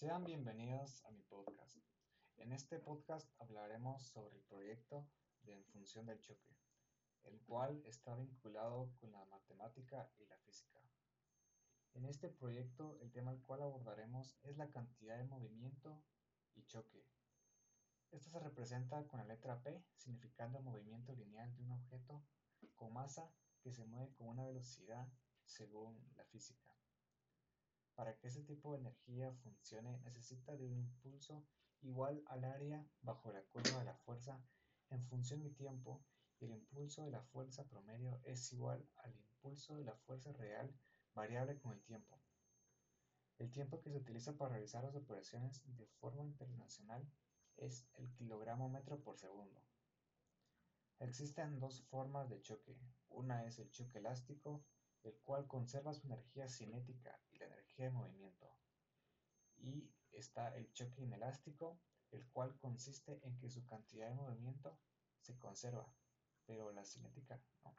Sean bienvenidos a mi podcast. En este podcast hablaremos sobre el proyecto de En función del choque, el cual está vinculado con la matemática y la física. En este proyecto el tema al cual abordaremos es la cantidad de movimiento y choque. Esto se representa con la letra P, significando movimiento lineal de un objeto con masa que se mueve con una velocidad según la física. Para que ese tipo de energía funcione necesita de un impulso igual al área bajo la curva de la fuerza en función de tiempo y el impulso de la fuerza promedio es igual al impulso de la fuerza real variable con el tiempo. El tiempo que se utiliza para realizar las operaciones de forma internacional es el kilogramo metro por segundo. Existen dos formas de choque. Una es el choque elástico el cual conserva su energía cinética y de movimiento. Y está el choque inelástico, el cual consiste en que su cantidad de movimiento se conserva, pero la cinética no.